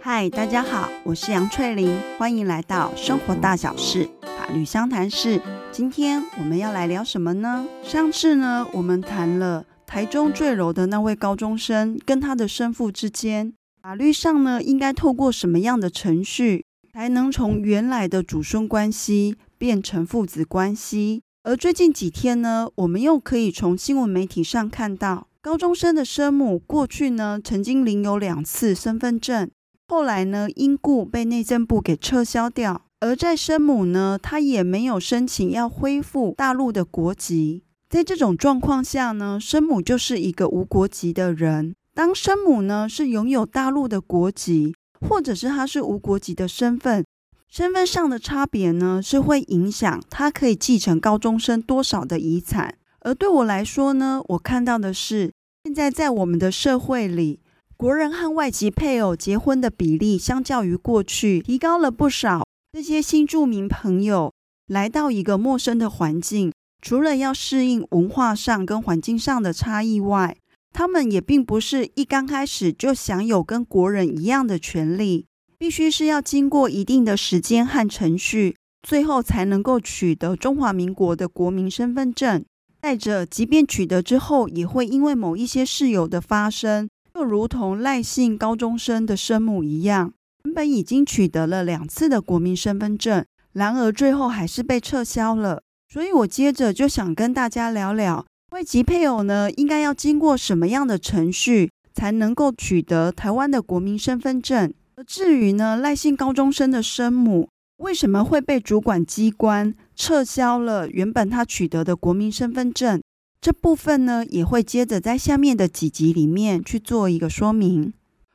嗨，大家好，我是杨翠玲，欢迎来到生活大小事法律相谈室。今天我们要来聊什么呢？上次呢，我们谈了台中坠楼的那位高中生跟他的生父之间，法律上呢，应该透过什么样的程序，才能从原来的祖孙关系变成父子关系？而最近几天呢，我们又可以从新闻媒体上看到，高中生的生母过去呢，曾经领有两次身份证，后来呢，因故被内政部给撤销掉。而在生母呢，她也没有申请要恢复大陆的国籍。在这种状况下呢，生母就是一个无国籍的人。当生母呢是拥有大陆的国籍，或者是她是无国籍的身份，身份上的差别呢是会影响他可以继承高中生多少的遗产。而对我来说呢，我看到的是，现在在我们的社会里，国人和外籍配偶结婚的比例，相较于过去提高了不少。这些新住民朋友来到一个陌生的环境，除了要适应文化上跟环境上的差异外，他们也并不是一刚开始就享有跟国人一样的权利，必须是要经过一定的时间和程序，最后才能够取得中华民国的国民身份证。再者，即便取得之后，也会因为某一些事由的发生，就如同赖姓高中生的生母一样。原本已经取得了两次的国民身份证，然而最后还是被撤销了。所以我接着就想跟大家聊聊，外籍配偶呢，应该要经过什么样的程序才能够取得台湾的国民身份证？而至于呢，赖姓高中生的生母为什么会被主管机关撤销了原本他取得的国民身份证？这部分呢，也会接着在下面的几集里面去做一个说明。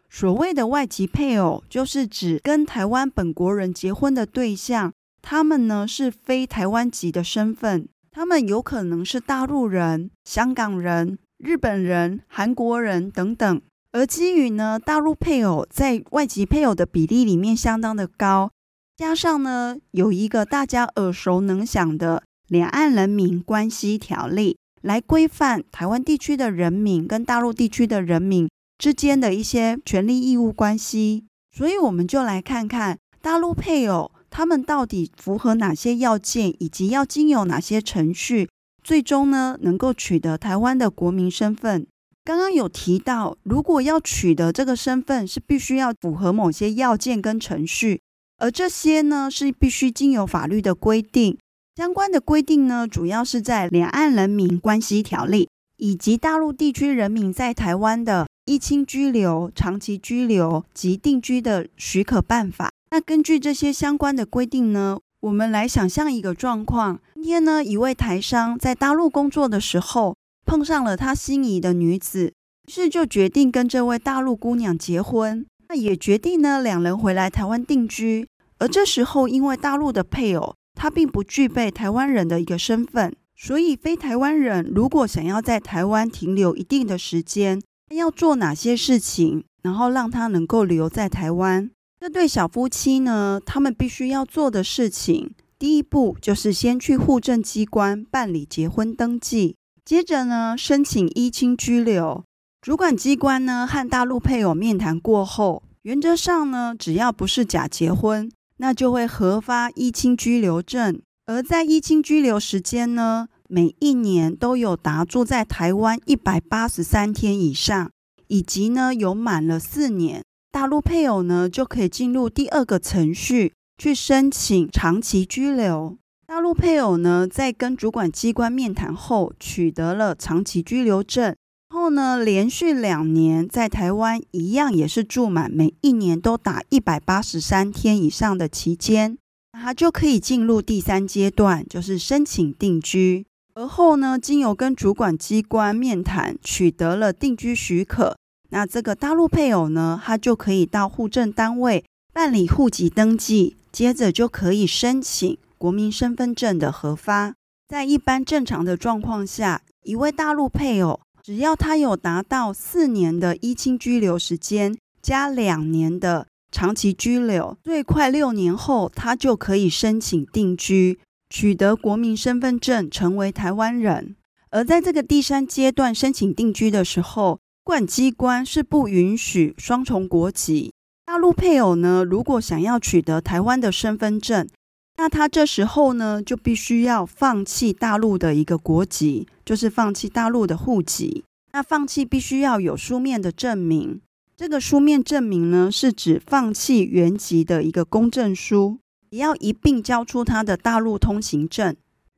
所谓的外籍配偶，就是指跟台湾本国人结婚的对象，他们呢是非台湾籍的身份，他们有可能是大陆人、香港人、日本人、韩国人等等。而基于呢，大陆配偶在外籍配偶的比例里面相当的高，加上呢有一个大家耳熟能详的《两岸人民关系条例》来规范台湾地区的人民跟大陆地区的人民。之间的一些权利义务关系，所以我们就来看看大陆配偶他们到底符合哪些要件，以及要经由哪些程序，最终呢能够取得台湾的国民身份。刚刚有提到，如果要取得这个身份，是必须要符合某些要件跟程序，而这些呢是必须经由法律的规定。相关的规定呢，主要是在《两岸人民关系条例》以及大陆地区人民在台湾的。依亲居留、长期居留及定居的许可办法。那根据这些相关的规定呢，我们来想象一个状况：今天呢，一位台商在大陆工作的时候，碰上了他心仪的女子，于是就决定跟这位大陆姑娘结婚。那也决定呢，两人回来台湾定居。而这时候，因为大陆的配偶他并不具备台湾人的一个身份，所以非台湾人如果想要在台湾停留一定的时间，要做哪些事情，然后让他能够留在台湾？这对小夫妻呢，他们必须要做的事情，第一步就是先去户政机关办理结婚登记，接着呢，申请依亲居留。主管机关呢，和大陆配偶面谈过后，原则上呢，只要不是假结婚，那就会核发依亲居留证。而在依亲居留时间呢，每一年都有达住在台湾一百八十三天以上，以及呢有满了四年，大陆配偶呢就可以进入第二个程序去申请长期居留。大陆配偶呢在跟主管机关面谈后取得了长期居留证，然后呢连续两年在台湾一样也是住满每一年都打一百八十三天以上的期间，他就可以进入第三阶段，就是申请定居。而后呢，经由跟主管机关面谈，取得了定居许可。那这个大陆配偶呢，他就可以到户政单位办理户籍登记，接着就可以申请国民身份证的核发。在一般正常的状况下，一位大陆配偶，只要他有达到四年的依亲居留时间，加两年的长期居留，最快六年后，他就可以申请定居。取得国民身份证，成为台湾人。而在这个第三阶段申请定居的时候，管机关是不允许双重国籍。大陆配偶呢，如果想要取得台湾的身份证，那他这时候呢，就必须要放弃大陆的一个国籍，就是放弃大陆的户籍。那放弃必须要有书面的证明。这个书面证明呢，是指放弃原籍的一个公证书，也要一并交出他的大陆通行证。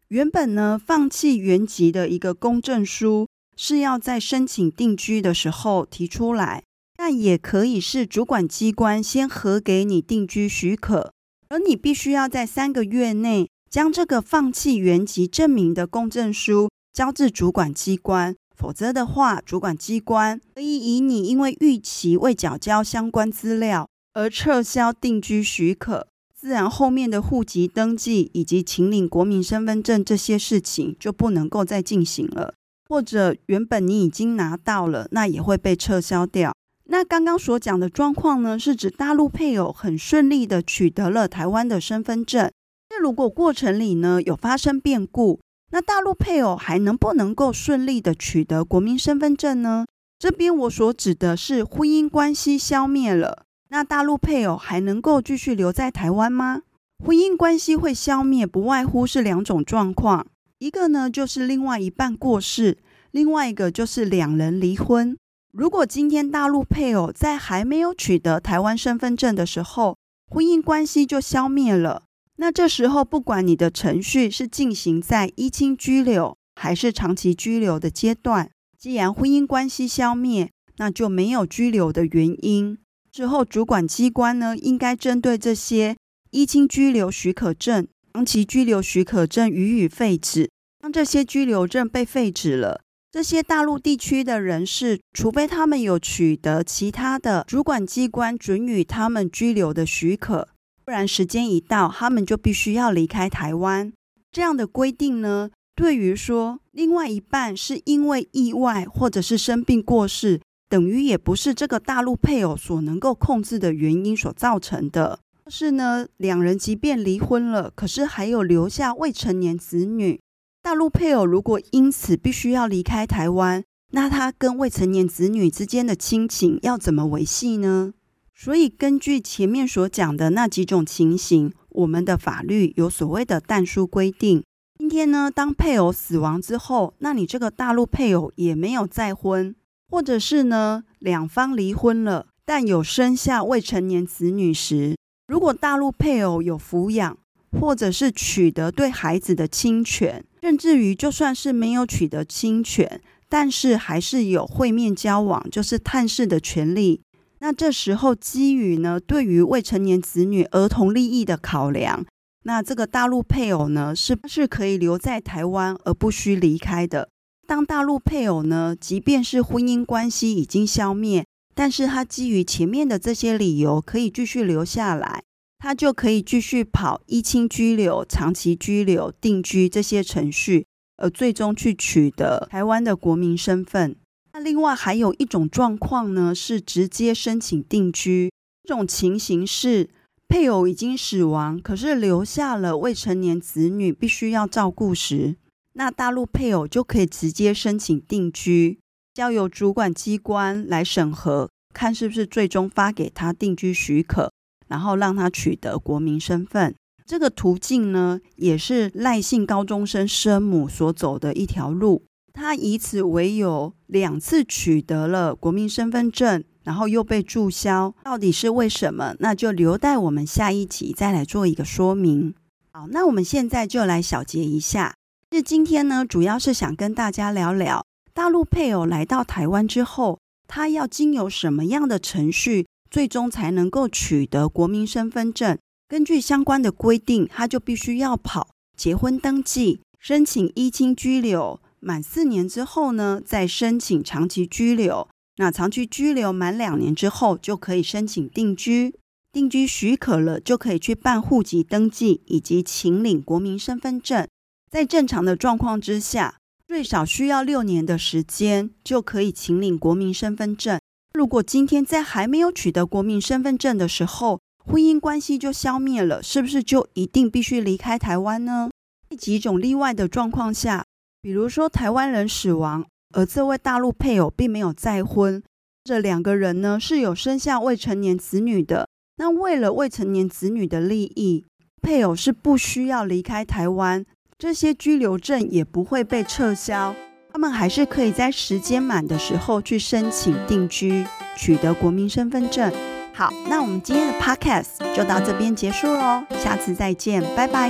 原本呢，放弃原籍的一个公证书是要在申请定居的时候提出来，但也可以是主管机关先核给你定居许可，而你必须要在三个月内将这个放弃原籍证明的公证书交至主管机关，否则的话，主管机关可以以你因为逾期未缴交相关资料而撤销定居许可。自然，后面的户籍登记以及请领国民身份证这些事情就不能够再进行了，或者原本你已经拿到了，那也会被撤销掉。那刚刚所讲的状况呢，是指大陆配偶很顺利的取得了台湾的身份证。那如果过程里呢有发生变故，那大陆配偶还能不能够顺利的取得国民身份证呢？这边我所指的是婚姻关系消灭了。那大陆配偶还能够继续留在台湾吗？婚姻关系会消灭，不外乎是两种状况，一个呢就是另外一半过世，另外一个就是两人离婚。如果今天大陆配偶在还没有取得台湾身份证的时候，婚姻关系就消灭了，那这时候不管你的程序是进行在依亲居留还是长期居留的阶段，既然婚姻关系消灭，那就没有居留的原因。之后，主管机关呢，应该针对这些依亲居留许可证、长期居留许可证予以废止。当这些居留证被废止了，这些大陆地区的人士，除非他们有取得其他的主管机关准予他们居留的许可，不然时间一到，他们就必须要离开台湾。这样的规定呢，对于说另外一半是因为意外或者是生病过世。等于也不是这个大陆配偶所能够控制的原因所造成的。但是呢，两人即便离婚了，可是还有留下未成年子女。大陆配偶如果因此必须要离开台湾，那他跟未成年子女之间的亲情要怎么维系呢？所以根据前面所讲的那几种情形，我们的法律有所谓的但书规定。今天呢，当配偶死亡之后，那你这个大陆配偶也没有再婚。或者是呢，两方离婚了，但有生下未成年子女时，如果大陆配偶有抚养，或者是取得对孩子的亲权，甚至于就算是没有取得亲权，但是还是有会面交往，就是探视的权利。那这时候基于呢，对于未成年子女儿童利益的考量，那这个大陆配偶呢，是是可以留在台湾而不需离开的。当大陆配偶呢，即便是婚姻关系已经消灭，但是他基于前面的这些理由，可以继续留下来，他就可以继续跑依亲居留、长期居留、定居这些程序，而最终去取得台湾的国民身份。那另外还有一种状况呢，是直接申请定居。这种情形是配偶已经死亡，可是留下了未成年子女，必须要照顾时。那大陆配偶就可以直接申请定居，交由主管机关来审核，看是不是最终发给他定居许可，然后让他取得国民身份。这个途径呢，也是赖姓高中生生母所走的一条路。他以此为由，两次取得了国民身份证，然后又被注销，到底是为什么？那就留待我们下一集再来做一个说明。好，那我们现在就来小结一下。是今天呢，主要是想跟大家聊聊大陆配偶来到台湾之后，他要经由什么样的程序，最终才能够取得国民身份证。根据相关的规定，他就必须要跑结婚登记、申请依亲居留，满四年之后呢，再申请长期居留。那长期居留满两年之后，就可以申请定居。定居许可了，就可以去办户籍登记以及请领国民身份证。在正常的状况之下，最少需要六年的时间就可以请领国民身份证。如果今天在还没有取得国民身份证的时候，婚姻关系就消灭了，是不是就一定必须离开台湾呢？几种例外的状况下，比如说台湾人死亡，而这位大陆配偶并没有再婚，这两个人呢是有生下未成年子女的。那为了未成年子女的利益，配偶是不需要离开台湾，这些居留证也不会被撤销，他们还是可以在时间满的时候去申请定居，取得国民身份证。好，那我们今天的 podcast 就到这边结束喽，下次再见，拜拜。